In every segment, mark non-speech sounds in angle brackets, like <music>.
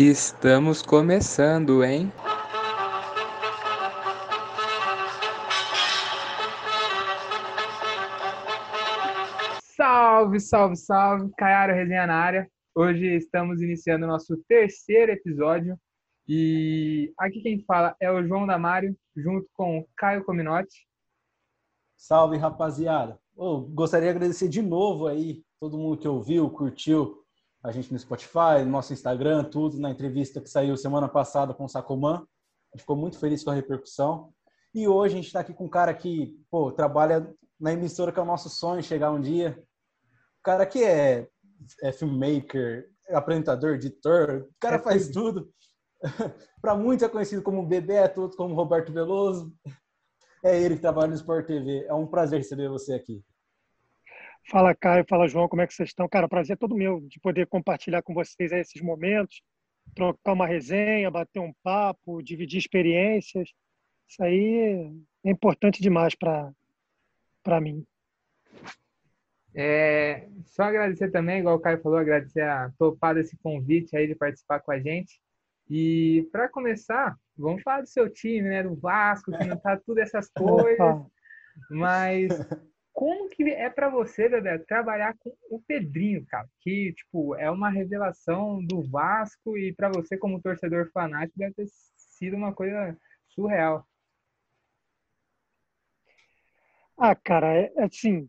Estamos começando, hein? Salve, salve, salve! Caiara Resenha na área. Hoje estamos iniciando o nosso terceiro episódio e aqui quem fala é o João Damário, junto com o Caio Cominotti. Salve, rapaziada! Oh, gostaria de agradecer de novo aí todo mundo que ouviu, curtiu a gente no Spotify, no nosso Instagram, tudo, na entrevista que saiu semana passada com o Sacomã. A gente ficou muito feliz com a repercussão. E hoje a gente está aqui com um cara que, pô, trabalha na emissora que é o nosso sonho chegar um dia. O cara que é, é filmmaker, é apresentador, editor, o cara é faz tudo. <laughs> Para muitos é conhecido como Bebeto, outros como Roberto Veloso. É ele que trabalha no Sport TV. É um prazer receber você aqui. Fala, Caio. Fala, João. Como é que vocês estão? Cara, prazer é todo meu de poder compartilhar com vocês esses momentos, trocar uma resenha, bater um papo, dividir experiências. Isso aí é importante demais para mim. É, só agradecer também, igual o Caio falou, agradecer a topado esse convite aí de participar com a gente. E para começar, vamos falar do seu time, né? Do Vasco, que não tá tudo essas <laughs> coisas. Mas como que é para você, Bebeto, trabalhar com o Pedrinho, cara? Que, tipo, é uma revelação do Vasco e para você, como torcedor fanático, deve ter sido uma coisa surreal. Ah, cara, é, é assim,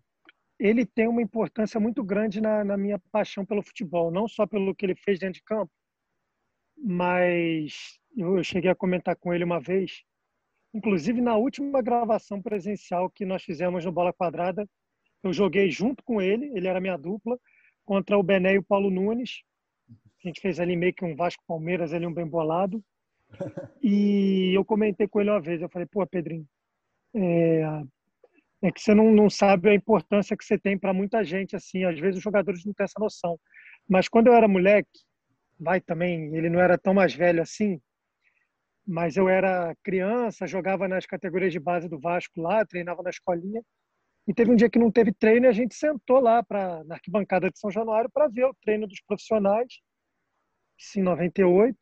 ele tem uma importância muito grande na, na minha paixão pelo futebol, não só pelo que ele fez dentro de campo, mas eu cheguei a comentar com ele uma vez Inclusive, na última gravação presencial que nós fizemos no Bola Quadrada, eu joguei junto com ele, ele era minha dupla, contra o Bené e o Paulo Nunes. A gente fez ali meio que um Vasco Palmeiras, ali um bem bolado. <laughs> E eu comentei com ele uma vez, eu falei, pô, Pedrinho, é, é que você não, não sabe a importância que você tem para muita gente, assim, às vezes os jogadores não têm essa noção. Mas quando eu era moleque, vai também, ele não era tão mais velho assim, mas eu era criança, jogava nas categorias de base do Vasco lá, treinava na escolinha. E teve um dia que não teve treino e a gente sentou lá pra, na arquibancada de São Januário para ver o treino dos profissionais, em 98.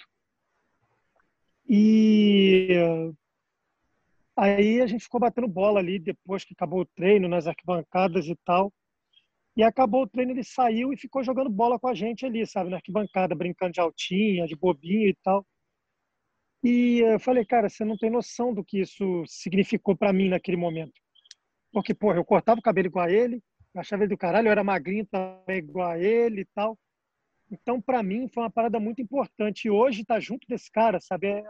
E aí a gente ficou batendo bola ali depois que acabou o treino, nas arquibancadas e tal. E acabou o treino, ele saiu e ficou jogando bola com a gente ali, sabe, na arquibancada, brincando de altinha, de bobinho e tal. E eu falei, cara, você não tem noção do que isso significou para mim naquele momento. Porque, porra, eu cortava o cabelo igual a ele, achava ele do caralho, eu era magrinho também igual a ele e tal. Então, para mim, foi uma parada muito importante. E hoje estar tá junto desse cara, sabe, é,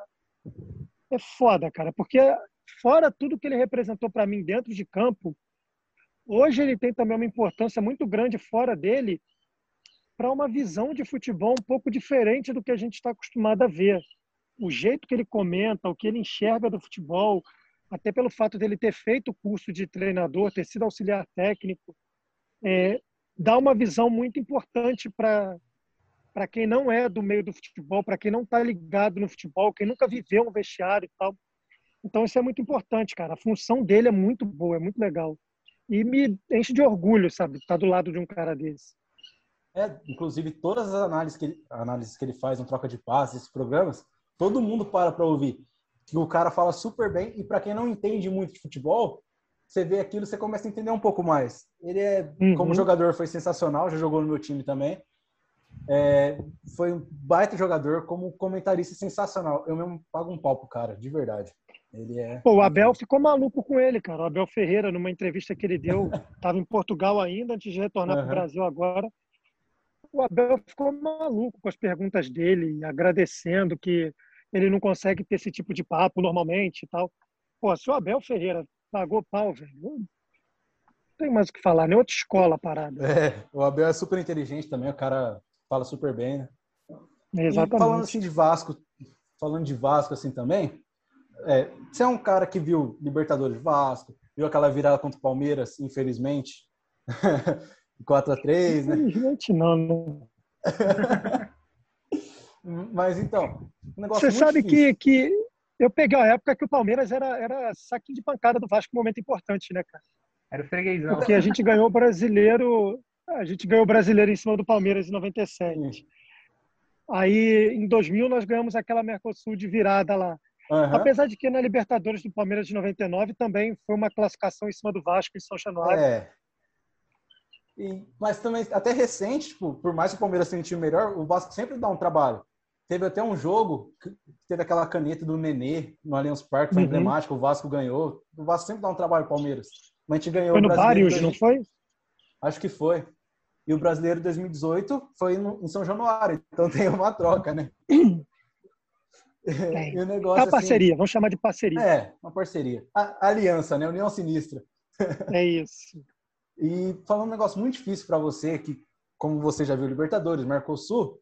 é foda, cara. Porque fora tudo que ele representou para mim dentro de campo, hoje ele tem também uma importância muito grande fora dele para uma visão de futebol um pouco diferente do que a gente está acostumado a ver o jeito que ele comenta, o que ele enxerga do futebol, até pelo fato dele ter feito o curso de treinador, ter sido auxiliar técnico, é, dá uma visão muito importante para para quem não é do meio do futebol, para quem não está ligado no futebol, quem nunca viveu um vestiário e tal. Então isso é muito importante, cara. A função dele é muito boa, é muito legal. E me enche de orgulho, sabe, estar tá do lado de um cara desse. É, inclusive todas as análises que ele, análises que ele faz no troca de passes, esses programas, todo mundo para para ouvir. Que o cara fala super bem e para quem não entende muito de futebol, você vê aquilo, você começa a entender um pouco mais. Ele é, uhum. como jogador, foi sensacional, já jogou no meu time também. É, foi um baita jogador, como comentarista sensacional. Eu mesmo pago um pau pro cara, de verdade. Ele é. Pô, o Abel ficou maluco com ele, cara. O Abel Ferreira, numa entrevista que ele deu, <laughs> estava em Portugal ainda, antes de retornar uhum. para o Brasil agora. O Abel ficou maluco com as perguntas dele, agradecendo que ele não consegue ter esse tipo de papo normalmente e tal. Pô, se o Abel Ferreira pagou pau, velho, não tem mais o que falar, nem outra escola parada. É, o Abel é super inteligente também, o cara fala super bem, né? Exatamente. E falando assim de Vasco, falando de Vasco assim também, é, você é um cara que viu Libertadores Vasco, viu aquela virada contra o Palmeiras, infelizmente, <laughs> 4 a 3 né? Infelizmente não, não. <laughs> Mas então, um negócio Você sabe que, que eu peguei a época que o Palmeiras era, era saquinho de pancada do Vasco, um momento importante, né, cara? Era o freguesão. Porque a gente ganhou o brasileiro, a gente ganhou o brasileiro em cima do Palmeiras em 97. Aí, em 2000, nós ganhamos aquela Mercosul de virada lá. Uhum. Apesar de que na Libertadores do Palmeiras de 99 também foi uma classificação em cima do Vasco em São Januário. É. E, mas também, até recente, tipo, por mais que o Palmeiras tenha um time melhor, o Vasco sempre dá um trabalho. Teve até um jogo que teve aquela caneta do Nenê no Allianz Parque, foi uhum. emblemático, o Vasco ganhou. O Vasco sempre dá um trabalho ao Palmeiras. Mas a gente ganhou foi no Barrios, não foi? Acho que foi. E o Brasileiro 2018 foi no, em São Januário, então tem uma troca, né? <laughs> E o negócio, é parceria, assim, vamos chamar de parceria. É, uma parceria. A, aliança, né? União Sinistra. <laughs> É isso. e falando um negócio muito difícil para você, que como você já viu Libertadores, Mercosul,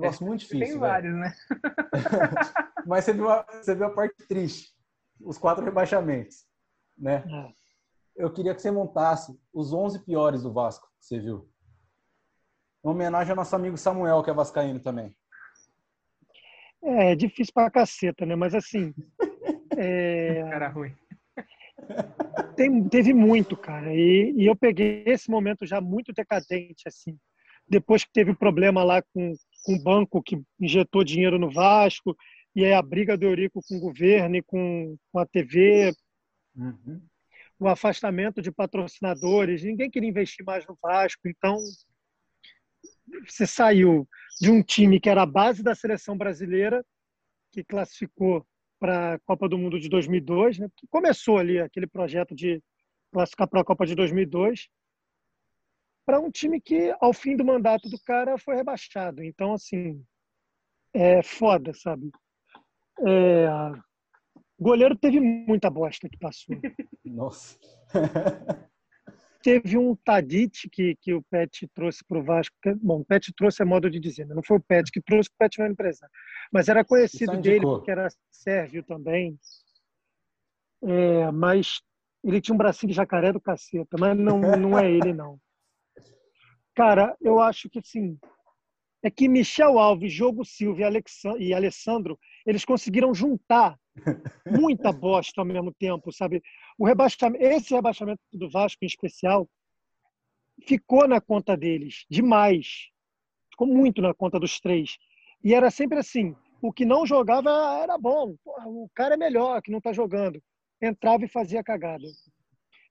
negócio é, muito difícil. Tem vários, né? <laughs> Mas você viu, a, você viu a parte triste, os quatro rebaixamentos, né? É. Eu queria que você montasse os 11 piores do Vasco, que você viu. Em homenagem ao nosso amigo Samuel, que é vascaíno também. É, é difícil pra caceta, né? Mas assim. <laughs> É... Cara ruim. Tem, teve muito, cara. E, e eu peguei esse momento já muito decadente, assim. Depois que teve o problema lá com, com o banco que injetou dinheiro no Vasco, e aí a briga do Eurico com o governo e com, com a TV, uhum. o afastamento de patrocinadores, ninguém queria investir mais no Vasco, então você saiu de um time que era a base da seleção brasileira, que classificou para a Copa do Mundo de 2002, né? que começou ali aquele projeto de classificar para a Copa de 2002, para um time que, ao fim do mandato do cara, foi rebaixado. Então, assim, é foda, sabe? É... Goleiro teve muita bosta que passou. <laughs> Nossa. teve um Tadic que, que o Pet trouxe para o Vasco. Que, bom, o Pet trouxe é modo de dizer, né? não foi o Pet que trouxe, o Pet não era empresário. Mas era conhecido dele, porque era sérvio também. É, mas ele tinha um bracinho de jacaré do caceta, mas não, não é ele, não. Cara, eu acho que sim. É que Michel Alves, Jogo Silva e Alessandro, eles conseguiram juntar <laughs> muita bosta ao mesmo tempo, sabe? O rebaixamento, esse rebaixamento do Vasco em especial ficou na conta deles demais. Ficou muito na conta dos três. E era sempre assim, o que não jogava era bom. Porra, o cara é melhor que não está jogando. Entrava e fazia cagada.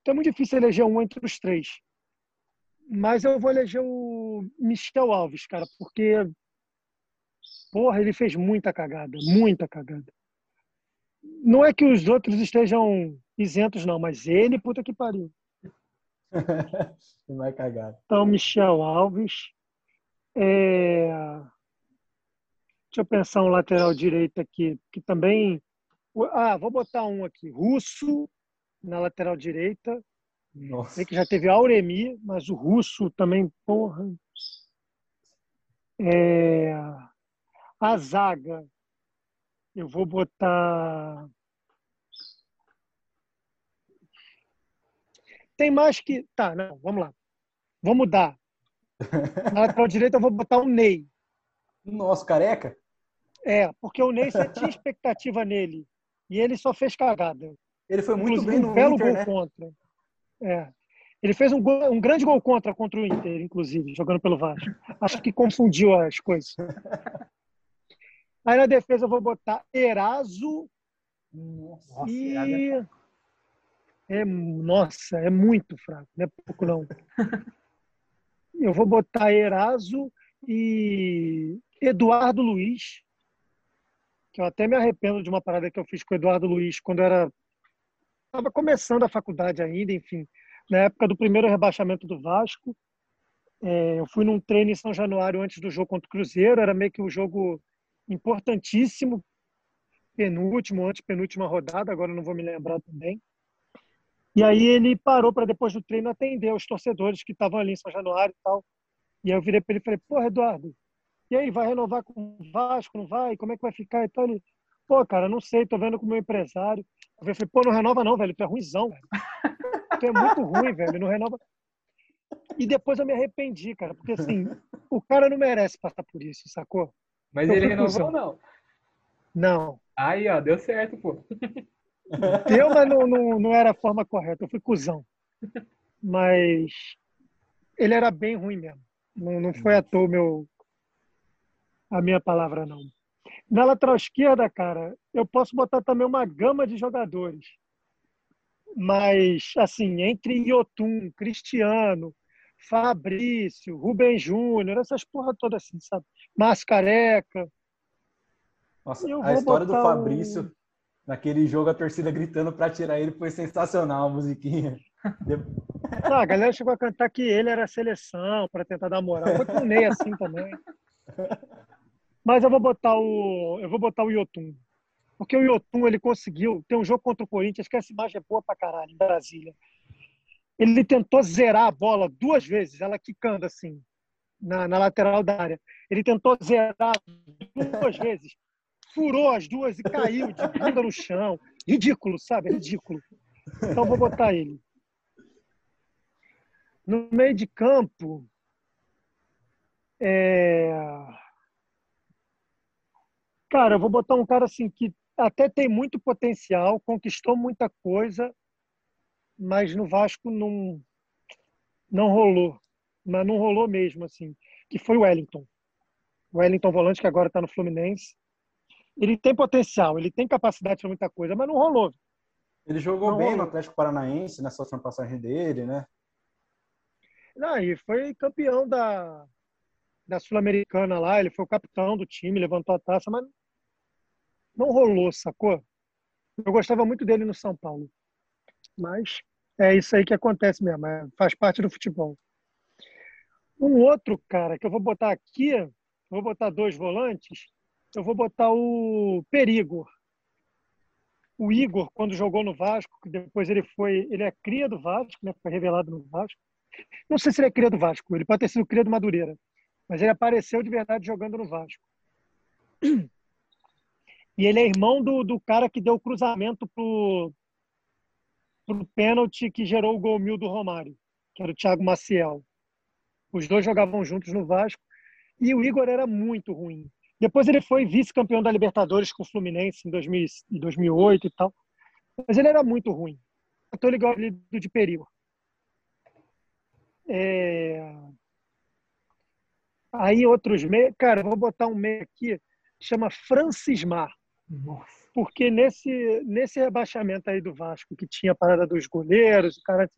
Então é muito difícil eleger um entre os três. Mas eu vou eleger o Michel Alves, cara, porque porra, ele fez muita cagada, muita cagada. Não é que os outros estejam isentos, não, mas ele, puta que pariu. <laughs> Vai cagar. Então, Michel Alves. É... Deixa eu pensar um lateral direito aqui, que também. Ah, vou botar um aqui. Russo na lateral direita. Nossa. Sei que já teve Auremi, mas o Russo também, porra. É... A zaga. Eu vou botar. Tem mais que. Tá, não, vamos lá. Vou mudar. Na lateral <laughs> direita eu vou botar o Ney. Nossa, careca? É, porque o Ney você tinha expectativa nele. E ele só fez cagada. Ele foi muito inclusive, bem no um belo Inter, gol né? contra. É. Ele fez um, gol, um grande gol contra contra o Inter, inclusive, jogando pelo Vasco. Acho que confundiu as coisas. Aí na defesa eu vou botar Eraso. Nossa, e. É, nossa, é muito fraco, não é pouco não. eu vou botar Eraso e Eduardo Luiz, que eu até me arrependo de uma parada que eu fiz com o Eduardo Luiz quando era estava começando a faculdade ainda, enfim, na época do primeiro rebaixamento do Vasco. É, eu fui num treino em São Januário antes do jogo contra o Cruzeiro, era meio que o jogo importantíssimo, penúltimo, antepenúltima rodada, agora não vou me lembrar também. E aí ele parou para depois do treino atender os torcedores que estavam ali em São Januário e tal. E aí eu virei para ele e falei, pô, Eduardo, e aí, vai renovar com o Vasco, não vai? Como é que vai ficar e tal? Ele, pô, cara, não sei, tô vendo com o meu empresário. Eu falei, pô, não renova não, velho, tu é ruimzão, velho. Tu é muito ruim, velho, não renova. E depois eu me arrependi, cara, porque assim, o cara não merece passar por isso, sacou? Mas ele renovou ou não? Não. Aí, ó, deu certo, pô. Deu, mas não, não, não era a forma correta. Eu fui cuzão. Mas ele era bem ruim mesmo. Não, não foi à toa meu. a minha palavra não. Na lateral esquerda, cara, eu posso botar também uma gama de jogadores. Mas, assim, entre Iotun, Cristiano, Fabrício, Rubem Júnior, essas porra todas assim, sabe? Mascareca. Nossa, a história do Fabrício, um... naquele jogo, a torcida gritando para tirar ele, foi sensacional a musiquinha. A galera chegou a cantar que ele era a seleção para tentar dar moral. Foi com o Ney assim também. <laughs> Mas eu vou botar o eu vou botar o Yotun. Porque o Yotun ele conseguiu ter um jogo contra o Corinthians que essa imagem é boa pra caralho em Brasília. Ele tentou zerar a bola duas vezes, ela quicando assim na, na lateral da área. Ele tentou zerar duas <laughs> vezes, furou as duas e caiu de bunda no chão. Ridículo, sabe? Ridículo. Então vou botar ele. No meio de campo, é... cara, eu vou botar um cara assim que até tem muito potencial, conquistou muita coisa, mas no Vasco não não rolou, mas não rolou mesmo assim, que foi o Wellington. O Wellington volante que agora está no Fluminense. Ele tem potencial, ele tem capacidade para muita coisa, mas não rolou. Ele jogou não bem rolou. no Atlético Paranaense nessa última passagem dele, né? Não, e foi campeão da, da Sul-Americana lá, ele foi o capitão do time, levantou a taça, mas não rolou, sacou? Eu gostava muito dele no São Paulo. Mas é isso aí que acontece mesmo, é, faz parte do futebol. Um outro cara que eu vou botar aqui, vou botar dois volantes, eu vou botar o Perigo. O Igor, quando jogou no Vasco, depois ele foi, ele é cria do Vasco, né, foi revelado no Vasco. Não sei se ele é cria do Vasco, ele pode ter sido cria do Madureira, mas ele apareceu de verdade jogando no Vasco. E ele é irmão do, do cara que deu o cruzamento pro, pro pênalti que gerou o gol mil do Romário, que era o Thiago Maciel. Os dois jogavam juntos no Vasco e o Igor era muito ruim. Depois ele foi vice-campeão da Libertadores com o Fluminense em 2000, 2008 e tal. Mas ele era muito ruim. Ele gosta de perigo. É... Aí outros meios. Cara, vou botar um meio aqui chama Francismar. Nossa. Porque nesse, nesse rebaixamento aí do Vasco, que tinha a parada dos goleiros, o cara.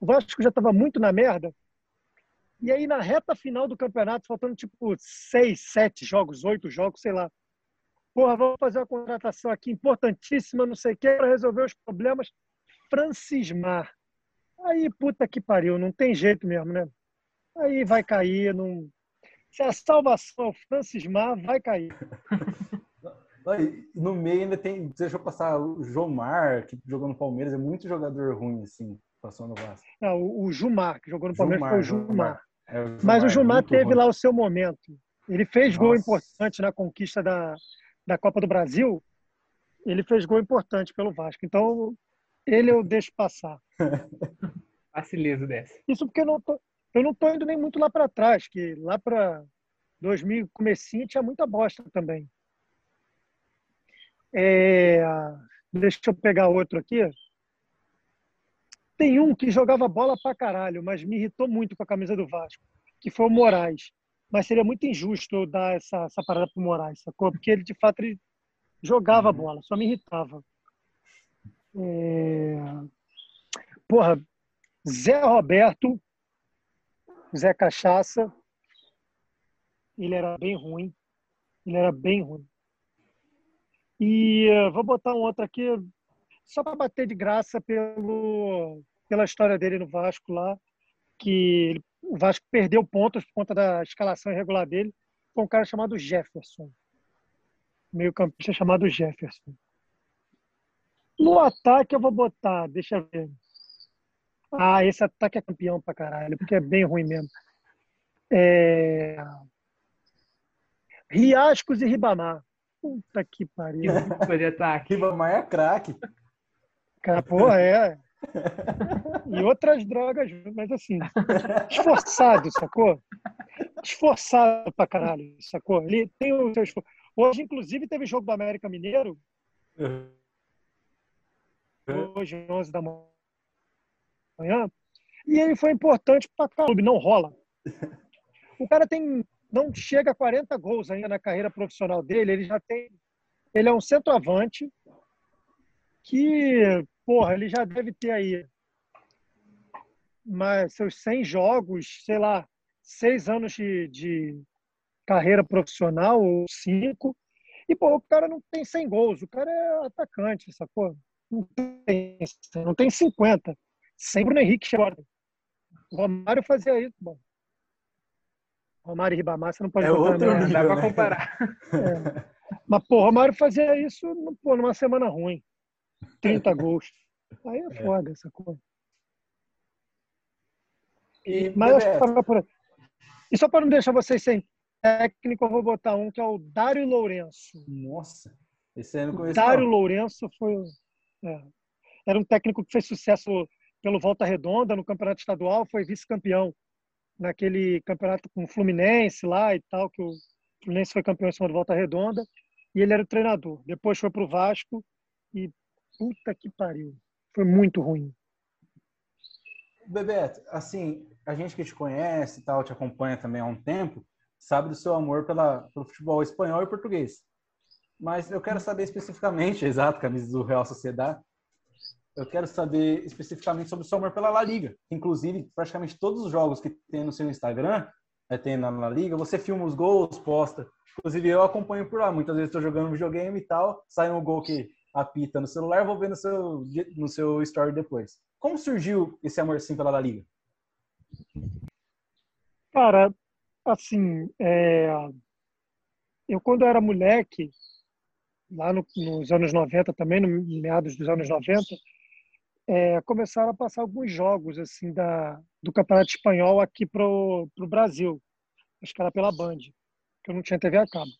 O Vasco já estava muito na merda. E aí, na reta final do campeonato, faltando tipo seis, sete jogos, oito jogos, sei lá. Porra, vamos fazer uma contratação aqui importantíssima, não sei o que, para resolver os problemas. Francismar. Aí, puta que pariu, não tem jeito mesmo, né? Aí vai cair. Não... Se a salvação é o Francismar, vai cair. <laughs> No meio ainda tem. Deixa eu passar o João Mar, que jogou no Palmeiras, é muito jogador ruim, assim, passou no Vasco. Não, o, o Jumar, que jogou no Palmeiras, Jumar, foi o Jumar. É, o Jumar Mas o Jumar teve ruim. lá o seu momento. Ele fez Nossa. gol importante na conquista da, da Copa do Brasil. Ele fez gol importante pelo Vasco. Então, ele eu deixo passar. <laughs> Facilizo dessa. Isso porque eu não tô, eu não tô indo nem muito lá para trás, que lá para 2000 comecinho tinha muita bosta também. É, deixa eu pegar outro aqui. Tem um que jogava bola pra caralho, mas me irritou muito com a camisa do Vasco, que foi o Moraes. Mas seria muito injusto eu dar essa, essa parada pro Moraes, sacou? Porque ele, de fato, ele jogava uhum. bola, só me irritava. É... Porra, Zé Roberto, Zé Cachaça, ele era bem ruim. Ele era bem ruim. E uh, vou botar um outro aqui, só para bater de graça pelo, pela história dele no Vasco lá, que o Vasco perdeu pontos por conta da escalação irregular dele, com um cara chamado Jefferson. Meio campista chamado Jefferson. No ataque eu vou botar, deixa eu ver. Ah, esse ataque é campeão pra caralho, porque é bem ruim mesmo. É... Riascos e Ribamar. Puta que pariu. Podia estar aqui. Ribamar é craque. Cara, porra, é. E outras drogas, mas assim, esforçado, sacou? Esforçado pra caralho, sacou? Ele tem o seu esforço. Hoje, inclusive, teve jogo do América Mineiro. Uhum hoje, 11 da manhã. E ele foi importante para o clube, não rola. O cara tem não chega a 40 gols ainda na carreira profissional dele. Ele já tem. Ele é um centroavante que, porra, ele já deve ter aí mas seus 100 jogos, sei lá, seis anos de, de carreira profissional, ou cinco, e pô, o cara não tem 100 gols, o cara é atacante, sacou? Não tem, não tem 50. Sem Bruno Henrique chegou. O Romário fazia isso. Bom, Romário e Ribamar, você não pode é outro não, nível, dá pra né? comparar. <laughs> É. Mas, pô, Romário fazia isso pô, numa semana ruim. 30 <laughs> gols. Aí é foda essa coisa. E, Mas acho que por aí. E só para não deixar vocês sem técnico, eu vou botar um que é o Dário Lourenço. Nossa, esse aí eu não conheço. Dário não. Lourenço foi. é, era um técnico que fez sucesso pelo Volta Redonda no campeonato estadual, foi vice-campeão naquele campeonato com o Fluminense lá e tal, que o Fluminense foi campeão em cima do Volta Redonda, e ele era o treinador. Depois foi para o Vasco e puta que pariu. Foi muito ruim. Bebeto, assim, a gente que te conhece e tal, te acompanha também há um tempo, sabe do seu amor pela, pelo futebol espanhol e português. Mas eu quero saber especificamente, <laughs> exato, camisa do Real Sociedade, eu quero saber especificamente sobre o seu amor pela La Liga. Inclusive, praticamente todos os jogos que tem no seu Instagram, é, tem na La Liga, você filma os gols, posta. Inclusive, eu acompanho por lá. Muitas vezes estou jogando videogame e tal, sai um gol que apita no celular, vou ver no seu, no seu story depois. Como surgiu esse amor assim pela La Liga? Cara, assim, é, eu quando era moleque, lá no- nos anos 90 também, no meados dos anos 90, é, começaram a passar alguns jogos assim da, do Campeonato Espanhol aqui pro, pro Brasil. Acho que era pela Band, que eu não tinha TV a cabo.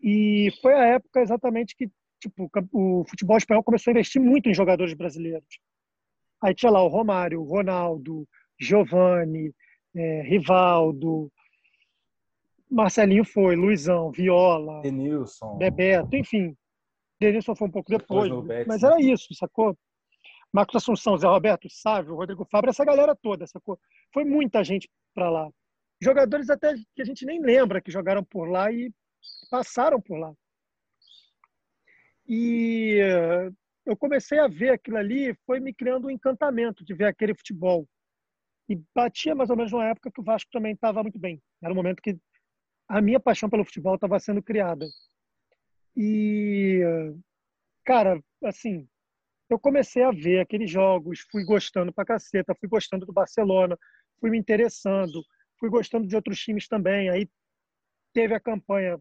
E foi a época exatamente que tipo, o o futebol espanhol começou a investir muito em jogadores brasileiros. Aí tinha lá o Romário, o Ronaldo, Giovani, é, Rivaldo, Marcelinho foi, Luizão, Viola, Denilson. Bebeto, enfim. Denilson foi um pouco depois, Depois Betis, mas né? era isso, sacou? Marcos Assunção, Zé Roberto, Sávio, Rodrigo Fábio, essa galera toda, sacou? Foi muita gente para lá. Jogadores até que a gente nem lembra que jogaram por lá e passaram por lá. E eh, eu comecei a ver aquilo ali, foi me criando um encantamento de ver aquele futebol. E batia mais ou menos na época que o Vasco também estava muito bem. Era o momento que a minha paixão pelo futebol estava sendo criada. E, cara, assim, eu comecei a ver aqueles jogos, fui gostando pra caceta, fui gostando do Barcelona, fui me interessando, fui gostando de outros times também. Aí teve a campanha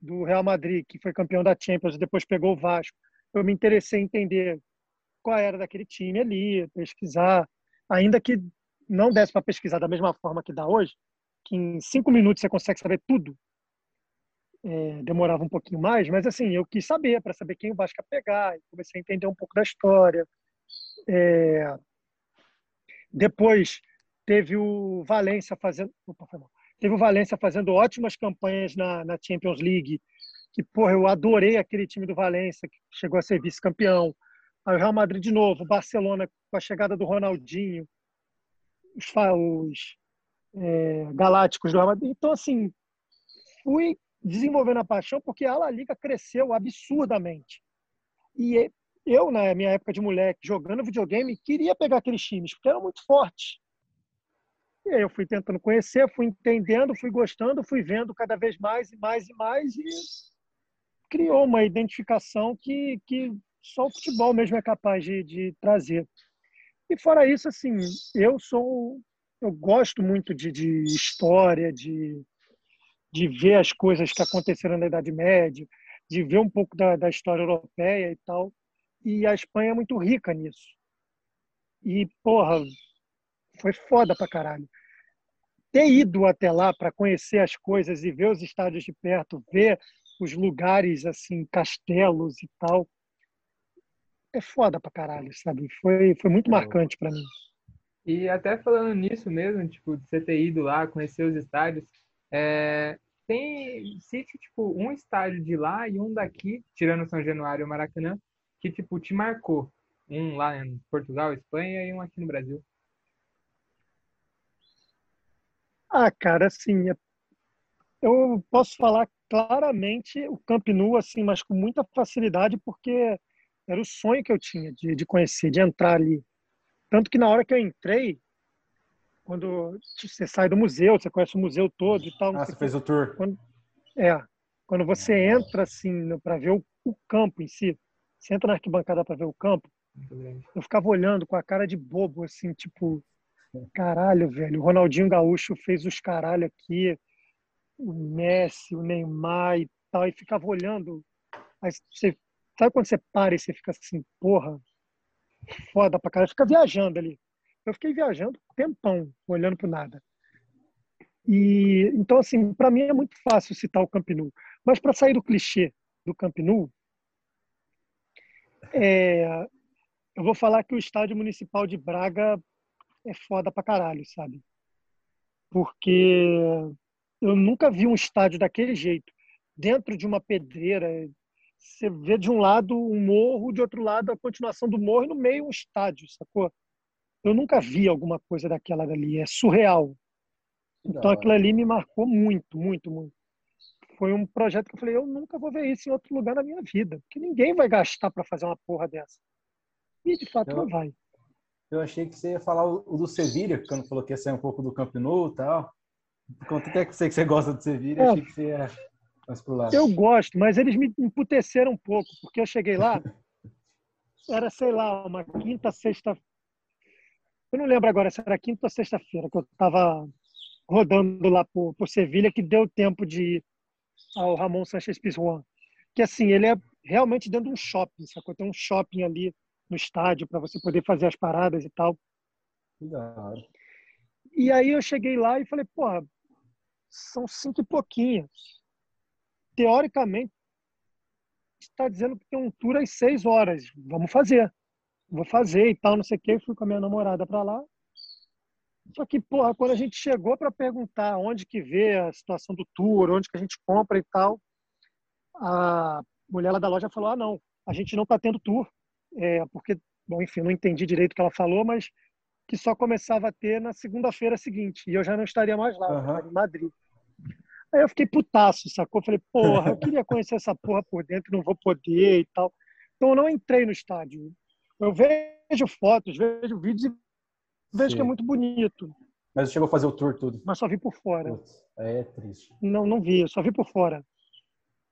do Real Madrid, que foi campeão da Champions depois pegou o Vasco. Eu me interessei em entender qual era daquele time ali, pesquisar, ainda que não desse para pesquisar da mesma forma que dá hoje, que em cinco minutos você consegue saber tudo. É, demorava um pouquinho mais, mas assim, eu quis saber, para saber quem o Vasco ia pegar, comecei a entender um pouco da história. É, depois teve o Valência fazendo. Opa. Teve o Valência fazendo ótimas campanhas na, na Champions League, que, porra, eu adorei aquele time do Valência, que chegou a ser vice-campeão. Aí o Real Madrid de novo, Barcelona com a chegada do Ronaldinho, os, os é, Galácticos do Real Madrid. Então, assim, fui desenvolvendo a paixão porque a La Liga cresceu absurdamente. E eu, na minha época de moleque, jogando videogame, queria pegar aqueles times, porque eram muito fortes. E aí eu fui tentando conhecer, fui entendendo, fui gostando, fui vendo cada vez mais e mais e mais e criou uma identificação que, que só o futebol mesmo é capaz de, de trazer. E fora isso, assim, eu sou, eu gosto muito de, de história, de, de ver as coisas que aconteceram na Idade Média, de ver um pouco da, da história europeia e tal. E a Espanha é muito rica nisso. E, porra, foi foda pra caralho. Ter ido até lá para conhecer as coisas e ver os estádios de perto, ver os lugares, assim, castelos e tal, é foda pra caralho, sabe? Foi, foi muito marcante para mim. E até falando nisso mesmo, tipo, de você ter ido lá, conhecer os estádios, é, tem, cite, tipo, um estádio de lá e um daqui, tirando São Januário e Maracanã, que, tipo, te marcou. Um lá em Portugal, Espanha e um aqui no Brasil. Ah, cara, assim, é, eu posso falar claramente o Camp Nou, assim, mas com muita facilidade, porque era o sonho que eu tinha de, de conhecer, de entrar ali. Tanto que na hora que eu entrei, quando você sai do museu, você conhece o museu todo e tal. Ah, você fez o tour. Quando, é, quando você entra assim para ver o, o, campo em si, você entra na arquibancada para ver o campo, eu ficava olhando com a cara de bobo, assim, tipo, caralho, velho, o Ronaldinho Gaúcho fez os caralho aqui, o Messi, o Neymar e tal, e ficava olhando. Aí você, sabe quando você para e você fica assim, porra, foda pra caralho, fica viajando ali. Eu fiquei viajando um tempão, olhando pro nada. E então assim, para mim é muito fácil citar o Camp Nou, mas para sair do clichê do Camp Nou, é, eu vou falar que o estádio municipal de Braga é foda pra caralho, sabe? Porque eu nunca vi um estádio daquele jeito, dentro de uma pedreira. Você vê de um lado um morro, de outro lado a continuação do morro e no meio um estádio, sacou? Eu nunca vi alguma coisa daquela ali, é surreal. Então aquilo ali me marcou muito, muito, muito. Foi um projeto que eu falei, eu nunca vou ver isso em outro lugar na minha vida, porque ninguém vai gastar para fazer uma porra dessa. E de fato eu, não vai. Eu achei que você ia falar o, do Sevilha, quando falou que ia sair um pouco do Camp Nou e tal. Conta até que você que você gosta do Sevilha, é. achei que você ia mais pro lado. Eu gosto, mas eles me emputeceram um pouco, porque eu cheguei lá, <laughs> era, sei lá, uma quinta, sexta. Eu não lembro agora se era quinta ou sexta-feira, que eu estava rodando lá por, por Sevilha, que deu tempo de ir ao Ramon Sanchez Pizjuan. Que assim, ele é realmente dentro de um shopping, sacou? Tem um shopping ali no estádio para você poder fazer as paradas e tal. E aí eu cheguei lá e falei, porra, são cinco e pouquinho. Teoricamente, está dizendo que tem um tour às seis horas. Vamos fazer. Vou fazer e tal, não sei o quê. Fui com a minha namorada para lá. Só que, porra, quando a gente chegou para perguntar onde que vê a situação do tour, onde que a gente compra e tal, a mulher lá da loja falou, ah, não, a gente não está tendo tour é, porque, bom, enfim, não entendi direito o que ela falou, mas que só começava a ter na segunda-feira seguinte, e eu já não estaria mais lá, uhum. em Madrid. Aí eu fiquei putaço, sacou? Falei, porra, eu queria conhecer essa porra por dentro, não vou poder e tal. Então eu não entrei no estádio. Eu vejo fotos, vejo vídeos e vejo Sim. que é muito bonito. Mas chegou a fazer o tour tudo? Mas só vi por fora. Putz, é triste. Não, não vi, só vi por fora.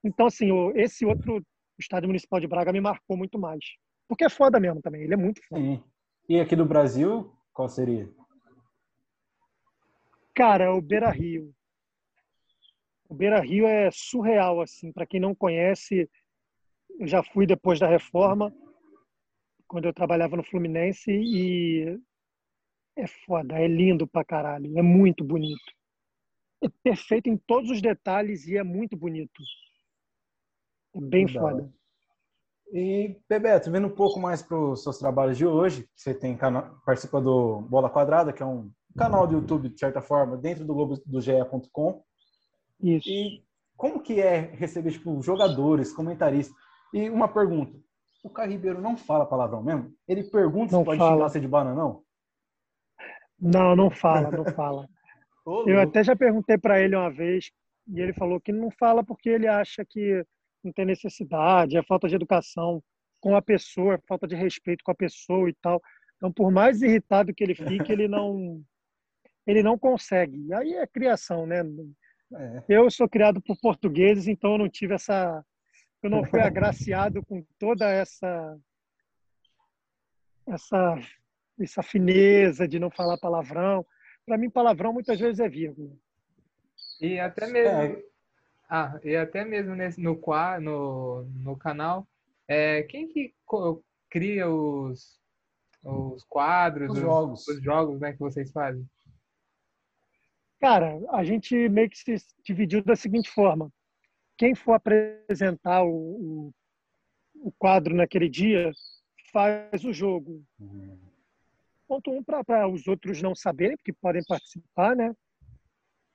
Então, assim, esse outro estádio municipal de Braga me marcou muito mais. Porque é foda mesmo também, ele é muito foda. Sim. E aqui do Brasil, qual seria? Cara, o Beira Rio. O Beira Rio é surreal, assim. Para quem não conhece, eu já fui depois da reforma, quando eu trabalhava no Fluminense, e é foda, é lindo pra caralho, é muito bonito. É perfeito em todos os detalhes e é muito bonito. É bem Legal. foda. E, Bebeto, vendo um pouco mais para os seus trabalhos de hoje, você tem participa do Bola Quadrada, que é um canal do YouTube, de certa forma, dentro do Globo do GE.com. Isso. E como que é receber, tipo, jogadores, comentaristas? E uma pergunta, o Caio Ribeiro não fala palavrão mesmo? Ele pergunta não se pode xingar você de bananão? Não, não fala, não <laughs> fala. Eu até já perguntei para ele uma vez e ele falou que não fala porque ele acha que não tem necessidade, é falta de educação com a pessoa, é falta de respeito com a pessoa e tal. Então, por mais irritado que ele fique, ele não <laughs> ele não consegue. E aí é criação, né? É. Eu sou criado por portugueses, então eu não tive essa eu não fui agraciado com toda essa essa essa fineza de não falar palavrão. Para mim, palavrão muitas vezes é vírgula. E até mesmo é. Ah, e até mesmo nesse, no, no, no canal, é, quem que cria os, os quadros, os, os jogos, os jogos né, que vocês fazem? Cara, a gente meio que se dividiu da seguinte forma. Quem for apresentar o, o, quadro naquele dia faz o jogo. Uhum. Ponto um para os outros não saberem, porque podem participar, né?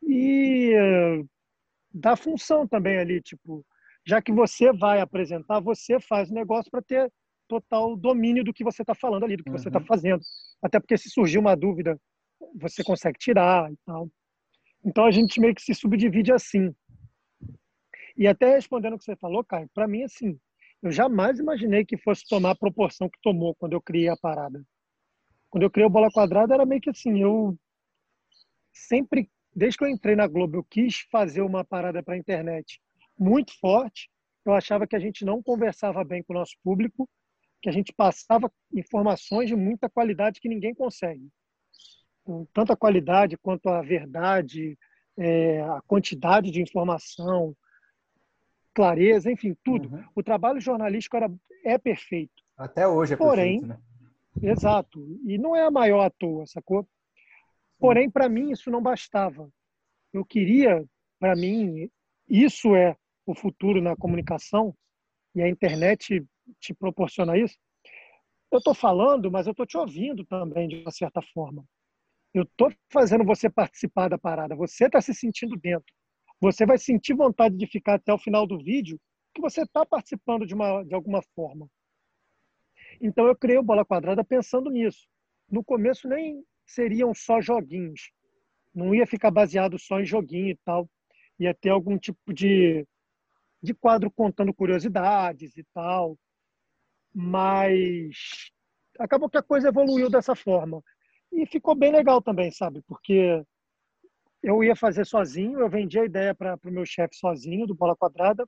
E da função também ali, tipo, já que você vai apresentar, você faz o negócio para ter total domínio do que você está falando ali, do que tá uhum. você está fazendo. Até porque se surgir uma dúvida, você consegue tirar e tal. Então a gente meio que se subdivide assim. E até respondendo o que você falou, Caio, para mim, assim, eu jamais imaginei que fosse tomar a proporção que tomou quando eu criei a parada. Quando eu criei o Bola Quadrada, era meio que assim, eu sempre, desde que eu entrei na Globo, eu quis fazer uma parada para a internet muito forte. Eu achava que a gente não conversava bem com o nosso público, que a gente passava informações de muita qualidade que ninguém consegue. Com tanta qualidade quanto a verdade, é, a quantidade de informação, clareza, enfim, tudo. Uhum. O trabalho jornalístico era, é perfeito. Até hoje é Porém, perfeito, né? Exato. E não é a maior à toa, sacou? Porém, para mim, isso não bastava. Eu queria, para mim, isso é o futuro na comunicação e a internet te proporciona isso. Eu estou falando, mas eu estou te ouvindo também, de uma certa forma. Eu estou fazendo você participar da parada. Você está se sentindo dentro. Você vai sentir vontade de ficar até o final do vídeo, que você está participando de, uma, de alguma forma. Então eu criei o Bola Quadrada pensando nisso. No começo nem seriam só joguinhos. Não ia ficar baseado só em joguinho e tal. Ia ter algum tipo de, de quadro contando curiosidades e tal. Mas acabou que a coisa evoluiu dessa forma. E ficou bem legal também, sabe? Porque eu ia fazer sozinho, eu vendi a ideia para o meu chefe sozinho, do Bola Quadrada,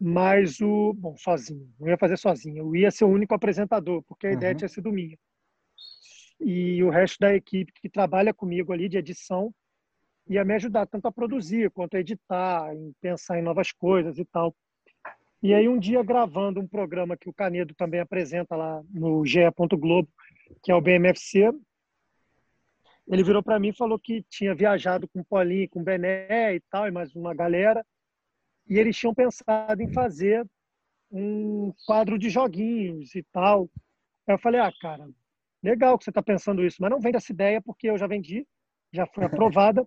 mas o. Bom, sozinho, não ia fazer sozinho, eu ia ser o único apresentador, porque a uhum. ideia tinha sido minha. E o resto da equipe que trabalha comigo ali de edição ia me ajudar tanto a produzir quanto a editar, em pensar em novas coisas e tal. E aí um dia gravando um programa que o Canedo também apresenta lá no GE. Globo, que é o BMFC, ele virou para mim e falou que tinha viajado com o Paulinho, com o Bené e tal, e mais uma galera, e eles tinham pensado em fazer um quadro de joguinhos e tal. Aí eu falei, ah, cara, legal que você está pensando isso, mas não vende essa ideia porque eu já vendi, já foi aprovada.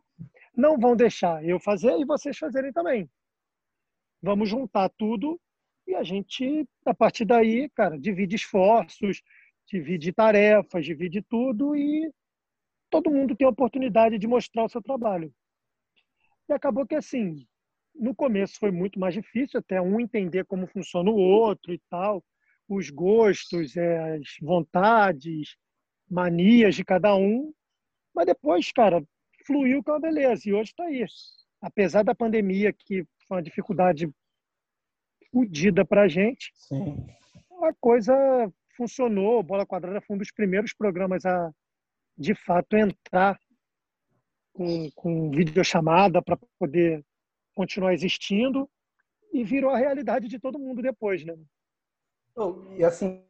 Não vão deixar eu fazer e vocês fazerem também. Vamos juntar tudo e a gente, a partir daí, cara, divide esforços, divide tarefas, divide tudo e todo mundo tem a oportunidade de mostrar o seu trabalho. E acabou que, assim, no começo foi muito mais difícil, até um entender como funciona o outro e tal, os gostos, é, as vontades, manias de cada um. Mas depois, cara, fluiu com a beleza. E hoje está aí. Apesar da pandemia, que foi uma dificuldade fodida para a gente, Sim. a coisa funcionou. Bola Quadrada foi um dos primeiros programas a de fato entrar com, com videochamada para poder continuar existindo e virou a realidade de todo mundo depois, né? E assim,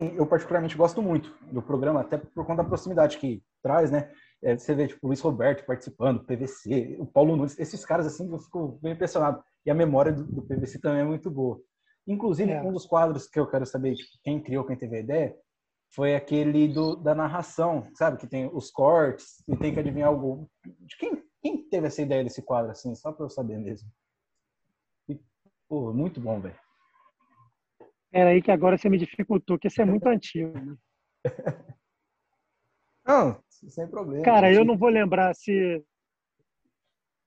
eu particularmente gosto muito do programa, até por conta da proximidade que traz, né? É, você vê, tipo, o Luiz Roberto participando, PVC, o Paulo Nunes, esses caras, assim, eu fico bem impressionado. E a memória do, do PVC também é muito boa. Inclusive, é. um dos quadros que eu quero saber, tipo, quem criou, quem teve a ideia, foi aquele do, da narração, sabe? Que tem os cortes e tem que adivinhar algo. De quem, quem teve essa ideia desse quadro, assim? Só para eu saber mesmo. E, pô, muito bom, velho. Era aí que agora você me dificultou, que esse é muito antigo. Né? <laughs> Não, sem problema. Cara, eu não vou lembrar se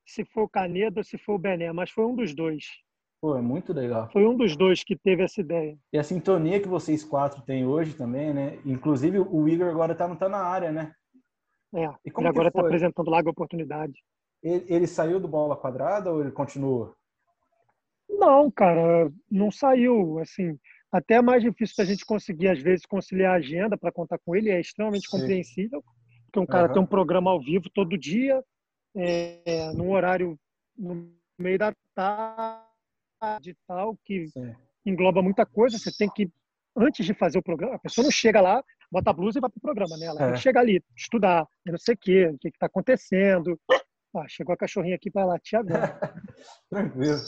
se foi o Canedo ou se foi o Bené, mas foi um dos dois. Pô, é muito legal. Foi um dos dois que teve essa ideia. E a sintonia que vocês quatro têm hoje também, né? Inclusive o Igor agora tá, tá na área, né? É, e como ele agora está apresentando lá a oportunidade. Ele, ele, saiu do bola quadrada ou ele continua? Não, cara, não saiu. Assim, até é mais difícil da gente conseguir, às vezes, conciliar a agenda para contar com ele. É extremamente Sim. compreensível, porque um cara uhum. tem um programa ao vivo todo dia, é, num horário no meio da tarde digital que Sim. engloba muita coisa. Você tem que, antes de fazer o programa, a pessoa não chega lá, bota a blusa e vai para o programa, né? Ela é. tem que chegar ali, estudar, não sei o quê, o que está acontecendo. Ah, chegou a cachorrinha aqui para latir agora. <laughs> Tranquilo.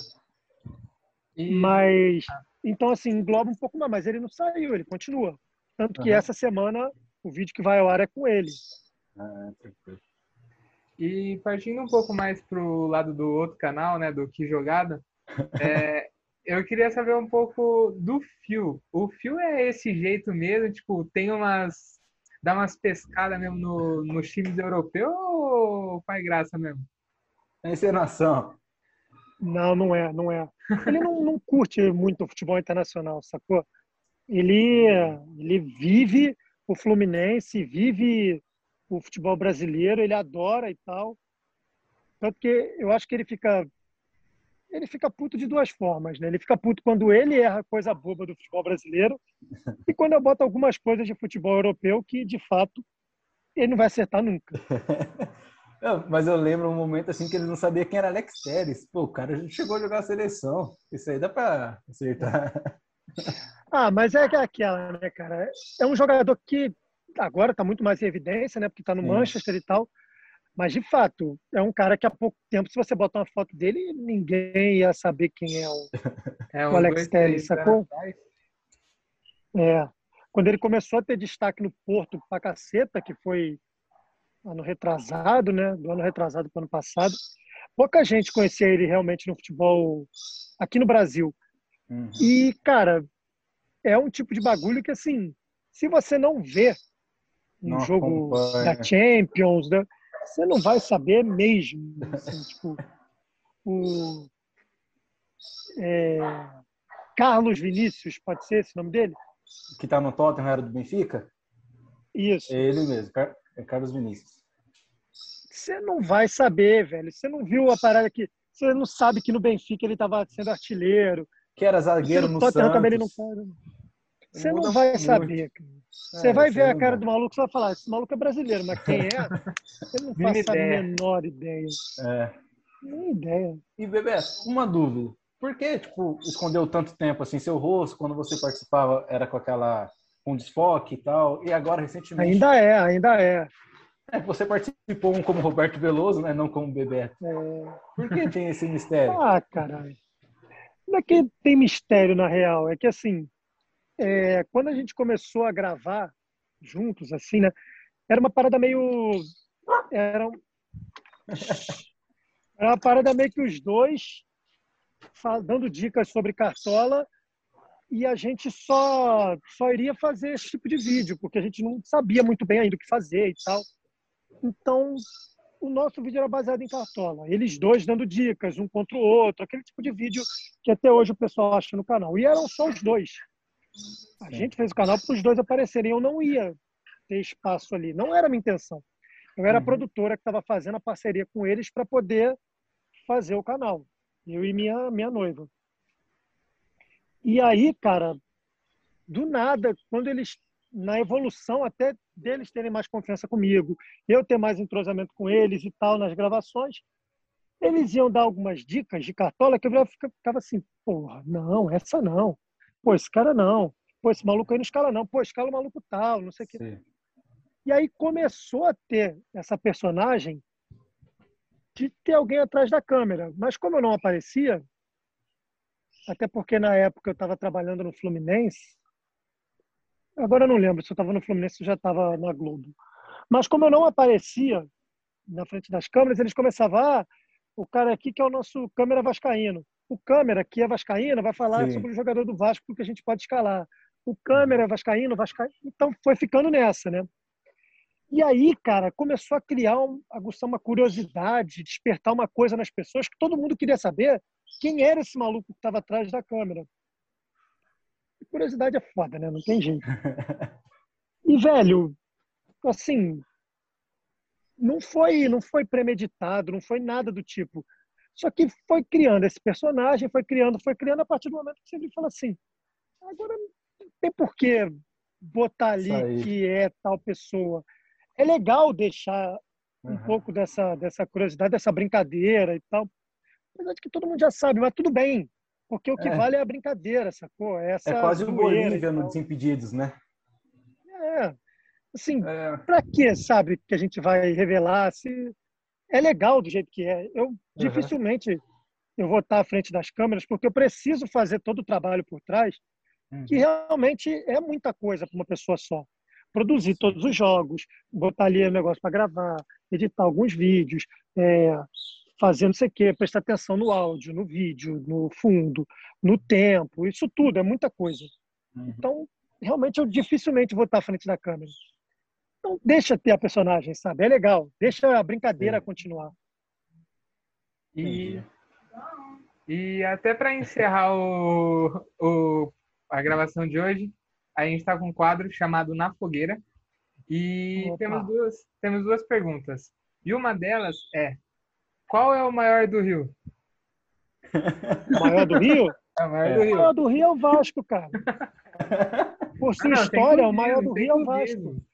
Mas, então, assim, engloba um pouco mais, mas ele não saiu, ele continua. Tanto que uhum. essa semana o vídeo que vai ao ar é com ele. Ah, tranquilo. E partindo um pouco mais para o lado do outro canal, né, do Que Jogada, é, eu queria saber um pouco do fio. O fio é esse jeito mesmo? Tipo, tem umas, dá umas pescadas mesmo no, nos times europeus ou faz graça mesmo? É encenação. Não, não é, não é. Ele não, não curte muito o futebol internacional, sacou? Ele, ele vive o Fluminense, vive o futebol brasileiro, ele adora e tal. Tanto que eu acho que ele fica ele fica puto de duas formas, né? Ele fica puto quando ele erra coisa boba do futebol brasileiro <laughs> e quando eu boto algumas coisas de futebol europeu que, de fato, ele não vai acertar nunca. <laughs> Não, mas eu lembro um momento assim que ele não sabia quem era Alex Telles. Pô, o cara chegou a jogar a seleção. Isso aí dá pra acertar. <laughs> Ah, mas é aquela, né, cara? É um jogador que agora tá muito mais em evidência, né? Porque tá no. Manchester e tal. Mas, de fato, é um cara que há pouco tempo, se você botar uma foto dele, ninguém ia saber quem é o, <laughs> é, o Alex Telles, sacou? É. Quando ele começou a ter destaque no Porto pra caceta, que foi ano retrasado, né? Do ano retrasado para ano passado, pouca gente conhecia ele realmente no futebol aqui no Brasil. Uhum. E, cara, é um tipo de bagulho que, assim, se você não vê um não jogo acompanha. da Champions, da, você não vai saber mesmo. Assim, <laughs> tipo, o é, Carlos Vinícius, pode ser esse nome dele? Que está no Tottenham, era do Benfica? Isso. É ele mesmo, é Carlos Vinícius. Você não vai saber, velho. Você não viu a parada que. Você não sabe que no Benfica ele estava sendo artilheiro. Que era zagueiro no Tottenham Santos. Também ele não Você não vai saber, cara. Você é, vai ver a cara do maluco e vai falar, esse maluco é brasileiro, mas quem é? <laughs> Eu não faço a menor ideia. É. Nem ideia. E, Bebê, uma dúvida. Por que, tipo, escondeu tanto tempo assim seu rosto quando você participava era com aquela com desfoque e tal, e agora recentemente Ainda é, ainda é. É, você participou um como Roberto Veloso, né, não como Bebeto. É... Por que tem esse mistério? Ah, caralho. Não é que tem mistério na real, é que assim, é, quando a gente começou a gravar juntos, assim, né? Era uma parada meio. Era, <laughs> era uma parada meio que os dois dando dicas sobre cartola e a gente só só iria fazer esse tipo de vídeo porque a gente não sabia muito bem ainda o que fazer e tal. Então o nosso vídeo era baseado em cartola, eles dois dando dicas um contra o outro, aquele tipo de vídeo que até hoje o pessoal acha no canal. E eram só os dois. A gente fez o canal para os dois aparecerem. Eu não ia ter espaço ali. Não era a minha intenção. Eu era a uhum. produtora que estava fazendo a parceria com eles para poder fazer o canal. Eu e minha, minha noiva. E aí, cara, do nada, quando eles, na evolução até deles terem mais confiança comigo, eu ter mais entrosamento com eles e tal nas gravações, eles iam dar algumas dicas de cartola que eu ficava assim, porra, não, essa não. Pô, esse cara não. Pô, esse maluco aí não escala não. Pô, escala o maluco tal, não sei o quê. E aí começou a ter essa personagem de ter alguém atrás da câmera. Mas como eu não aparecia, até porque na época eu estava trabalhando no Fluminense, agora eu não lembro se eu estava no Fluminense ou já estava na Globo. Mas como eu não aparecia na frente das câmeras, eles começavam, ah, o cara aqui que é o nosso câmera vascaíno. O câmera, que é vascaíno, vai falar Sim. sobre o jogador do Vasco que a gente pode escalar. O câmera é vascaíno, vascaíno. Então foi ficando nessa, né? E aí, cara, começou a criar, um, aguçar uma curiosidade, despertar uma coisa nas pessoas que todo mundo queria saber quem era esse maluco que estava atrás da câmera. E curiosidade é foda, né? Não tem jeito. <laughs> E, velho, assim, não foi, não foi premeditado, não foi nada do tipo. Só que foi criando esse personagem, foi criando, foi criando a partir do momento que você fala assim, agora não tem por que botar ali que é tal pessoa. É legal deixar um uhum. pouco dessa, dessa curiosidade, dessa brincadeira e tal. Apesar de que todo mundo já sabe, mas tudo bem. Porque o que é. vale é a brincadeira, sacou? É essa é quase o Bolívia no Desimpedidos, né? É. Assim, é. pra que, sabe, que a gente vai revelar se é legal do jeito que é. Eu uhum. dificilmente eu vou estar à frente das câmeras porque eu preciso fazer todo o trabalho por trás, uhum. que realmente é muita coisa para uma pessoa só. Produzir todos os jogos, botar ali o negócio para gravar, editar alguns vídeos, é, fazer não sei o quê, prestar atenção no áudio, no vídeo, no fundo, no tempo, isso tudo é muita coisa. Uhum. Então, realmente eu dificilmente vou estar à frente da câmera. Então, deixa ter a personagem, sabe? É legal. Deixa a brincadeira Sim. continuar. E, e até para encerrar o, o, a gravação de hoje, a gente está com um quadro chamado Na Fogueira. E temos duas, temos duas perguntas. E uma delas é: qual é o maior do Rio? <laughs> O maior do Rio? É o maior é. do Rio. O maior do Rio é o Vasco, cara. <laughs> Por sua ah, não, história, o maior do Rio é o Vasco.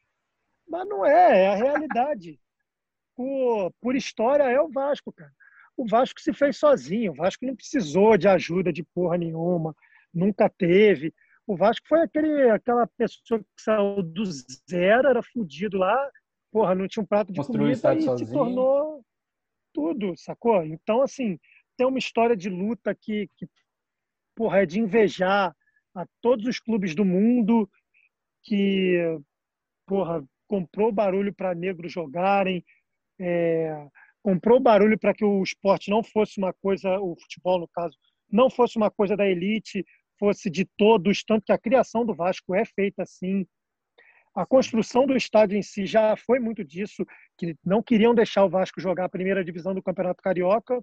Mas não é, é a realidade. Por, por história, é o Vasco, cara. O Vasco se fez sozinho. O Vasco não precisou de ajuda de porra nenhuma. Nunca teve. O Vasco foi aquele, aquela pessoa que saiu do zero, era fudido lá, porra, não tinha um prato de Construiu comida e sozinho. se tornou tudo, sacou? Então, assim, tem uma história de luta que, que porra, é de invejar a todos os clubes do mundo que, porra, comprou barulho para negros jogarem, é, comprou barulho para que o esporte não fosse uma coisa, o futebol, no caso, não fosse uma coisa da elite, fosse de todos, tanto que a criação do Vasco é feita assim. A construção do estádio em si já foi muito disso, que não queriam deixar o Vasco jogar a primeira divisão do Campeonato Carioca,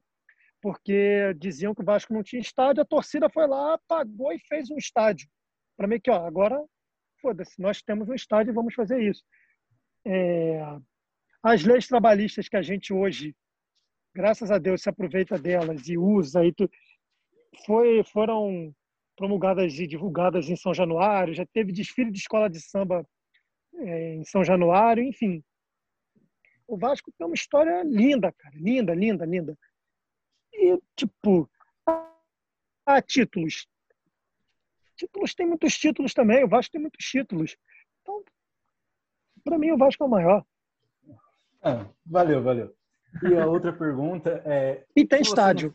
porque diziam que o Vasco não tinha estádio, a torcida foi lá, pagou e fez um estádio. Para mim que, ó, agora, foda-se, nós temos um estádio e vamos fazer isso. É... As leis trabalhistas que a gente hoje, graças a Deus, se aproveita delas e usa, e tu... foi, foram promulgadas e divulgadas em São Januário, já teve desfile de escola de samba é, em São Januário, enfim. O Vasco tem uma história linda, cara, linda, linda, linda. E, tipo, há títulos. Títulos tem muitos títulos também, o Vasco tem muitos títulos. Então, para mim, o Vasco é o maior. Ah, valeu, valeu. E a outra pergunta é. E tem estádio.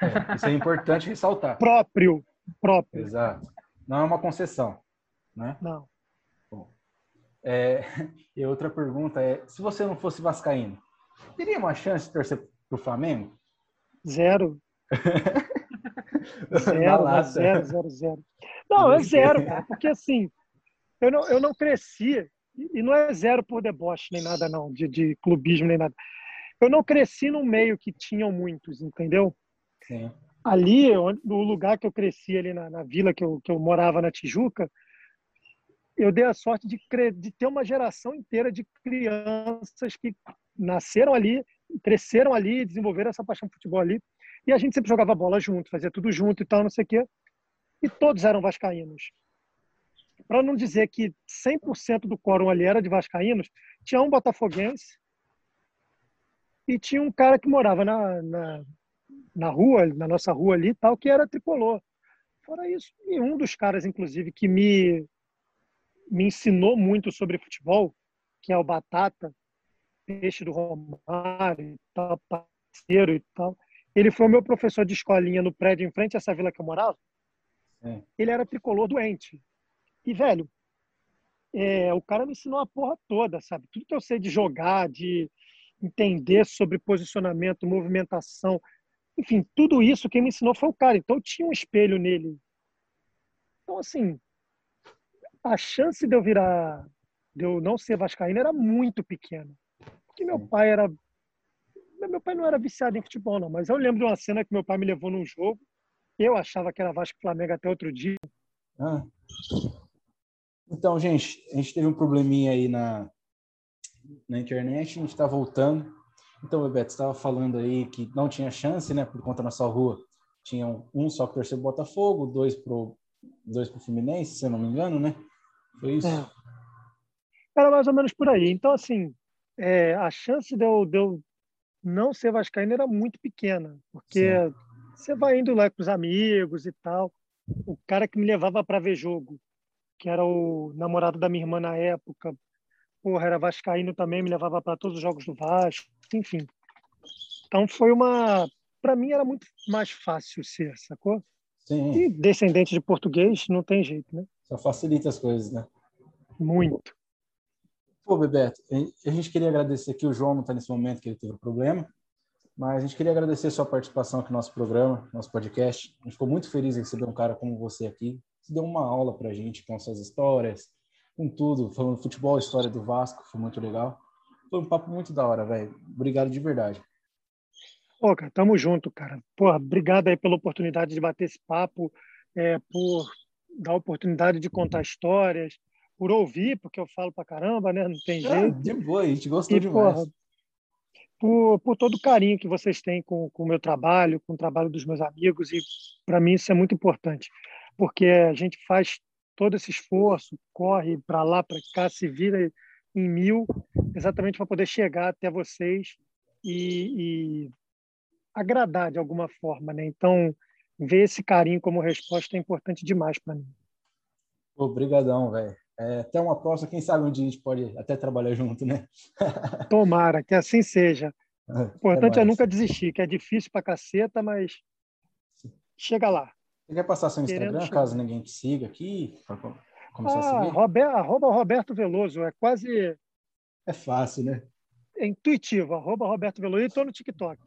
Não... É, isso é importante ressaltar. Próprio próprio. Exato. Não é uma concessão, né? Não. Bom, é, e outra pergunta é, se você não fosse vascaíno, teria uma chance de torcer para o Flamengo? Zero. <laughs> zero, zero, zero, zero. Não, é zero, cara, porque assim, eu não, eu não cresci, e não é zero por deboche nem nada não, de, de clubismo nem nada. Eu não cresci num meio que tinham muitos, entendeu? Sim ali, no lugar que eu cresci, ali na, na vila que eu, que eu morava na Tijuca, eu dei a sorte de, de ter uma geração inteira de crianças que nasceram ali, cresceram ali, desenvolveram essa paixão por futebol ali. E a gente sempre jogava bola junto, fazia tudo junto e tal, não sei o quê. E todos eram vascaínos. Para não dizer que 100% do quórum ali era de vascaínos, tinha um botafoguense e tinha um cara que morava na, na na rua, na nossa rua ali tal, que era tricolor. Fora isso, e um dos caras, inclusive, que me, me ensinou muito sobre futebol, que é o Batata, peixe do Romário tal, parceiro e tal. Ele foi o meu professor de escolinha no prédio em frente a essa vila que eu morava. É. Ele era tricolor doente. E, velho, é, o cara me ensinou a porra toda, sabe? Tudo que eu sei de jogar, de entender sobre posicionamento, movimentação, enfim, tudo isso quem me ensinou foi o cara. Então eu tinha um espelho nele. Então, assim, a chance de eu virar, de eu não ser vascaíno era muito pequena. Porque meu pai era. Meu pai não era viciado em futebol, não, mas eu lembro de uma cena que meu pai me levou num jogo. Eu achava que era Vasco Flamengo até outro dia. Ah. Então, gente, a gente teve um probleminha aí na, na internet, a gente está voltando. Então, Bebeto, estava falando aí que não tinha chance, né, por conta da sua rua. Tinham um só que torceu o Botafogo, dois pro dois pro Fluminense, se eu não me engano, né? Foi isso? É. Era mais ou menos por aí. Então, assim, é, a chance de eu, de eu não ser vascaíno era muito pequena, porque Sim. você vai indo lá com os amigos e tal. O cara que me levava para ver jogo, que era o namorado da minha irmã na época, porra, era vascaíno também, me levava para todos os jogos do Vasco, enfim. Então foi uma, para mim era muito mais fácil ser, sacou? Sim. E descendente de português não tem jeito, né? Só facilita as coisas, né? Muito. Pô, Bebeto, a gente queria agradecer aqui, o João não está nesse momento que ele teve um problema, mas a gente queria agradecer a sua participação aqui no nosso programa, nosso podcast. A gente ficou muito feliz em receber um cara como você aqui. Deu uma aula para a gente com suas histórias, com tudo, falando futebol, história do Vasco, foi muito legal. Foi um papo muito da hora, velho. Obrigado de verdade. Pô, cara, tamo junto, cara. Porra, obrigado aí pela oportunidade de bater esse papo, é, por dar a oportunidade de contar histórias, por ouvir, porque eu falo pra caramba, né? Não tem ah, jeito. de boa, a gente gostou e, demais. Porra, por, por todo o carinho que vocês têm com, com o meu trabalho, com o trabalho dos meus amigos, e para mim isso é muito importante, porque a gente faz todo esse esforço, corre para lá, para cá, se vira em mil, exatamente para poder chegar até vocês e, e, agradar de alguma forma, né? Então, ver esse carinho como resposta é importante demais para mim. Obrigadão, velho. É, até uma próxima, quem sabe um dia a gente pode até trabalhar junto, né? <laughs> Tomara, que assim seja. O importante é, é nunca desistir, que é difícil pra caceta, mas chega lá. Você quer passar seu Instagram, Querendo caso chegar. ninguém te siga aqui? Começar ah, a seguir? Robert, arroba Roberto Veloso, é quase... É fácil, né? É intuitivo, arroba Roberto Veloso. E estou no TikTok.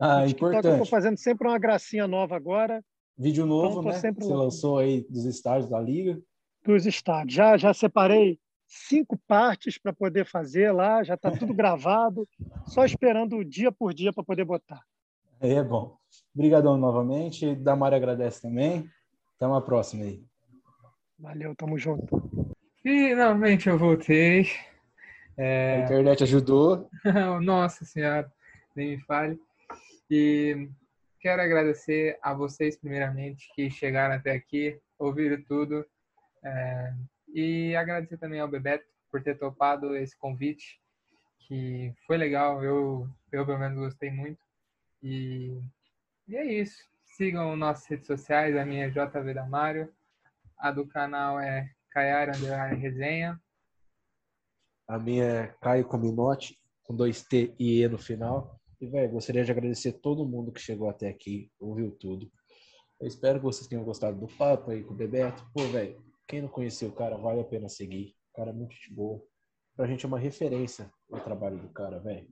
Ah, no TikTok importante. eu estou fazendo sempre uma gracinha nova agora. Vídeo novo, então, né? Você lançou aí dos estádios da Liga dos estados. Já, já separei cinco partes para poder fazer lá, já está tudo <laughs> gravado, só esperando dia por dia para poder botar. É bom. Obrigadão novamente. Damara agradece também. Até uma próxima aí. Valeu, tamo junto. Finalmente eu voltei. É... A internet ajudou. <laughs> Nossa Senhora, nem me fale. E quero agradecer a vocês, primeiramente, que chegaram até aqui, ouviram tudo é, e agradecer também ao Bebeto por ter topado esse convite, que foi legal, eu, eu pelo menos gostei muito. E, e é isso. Sigam nossas redes sociais, a minha é JV Damário, a do canal é Caiara Underline Resenha. A minha é Caio Cominotti, com dois T e E no final. E, velho, gostaria de agradecer todo mundo que chegou até aqui, ouviu tudo. Eu espero que vocês tenham gostado do papo aí com o Bebeto. Pô, velho, quem não conheceu o cara, vale a pena seguir. O cara é muito boa. Pra gente é uma referência o trabalho do cara, velho.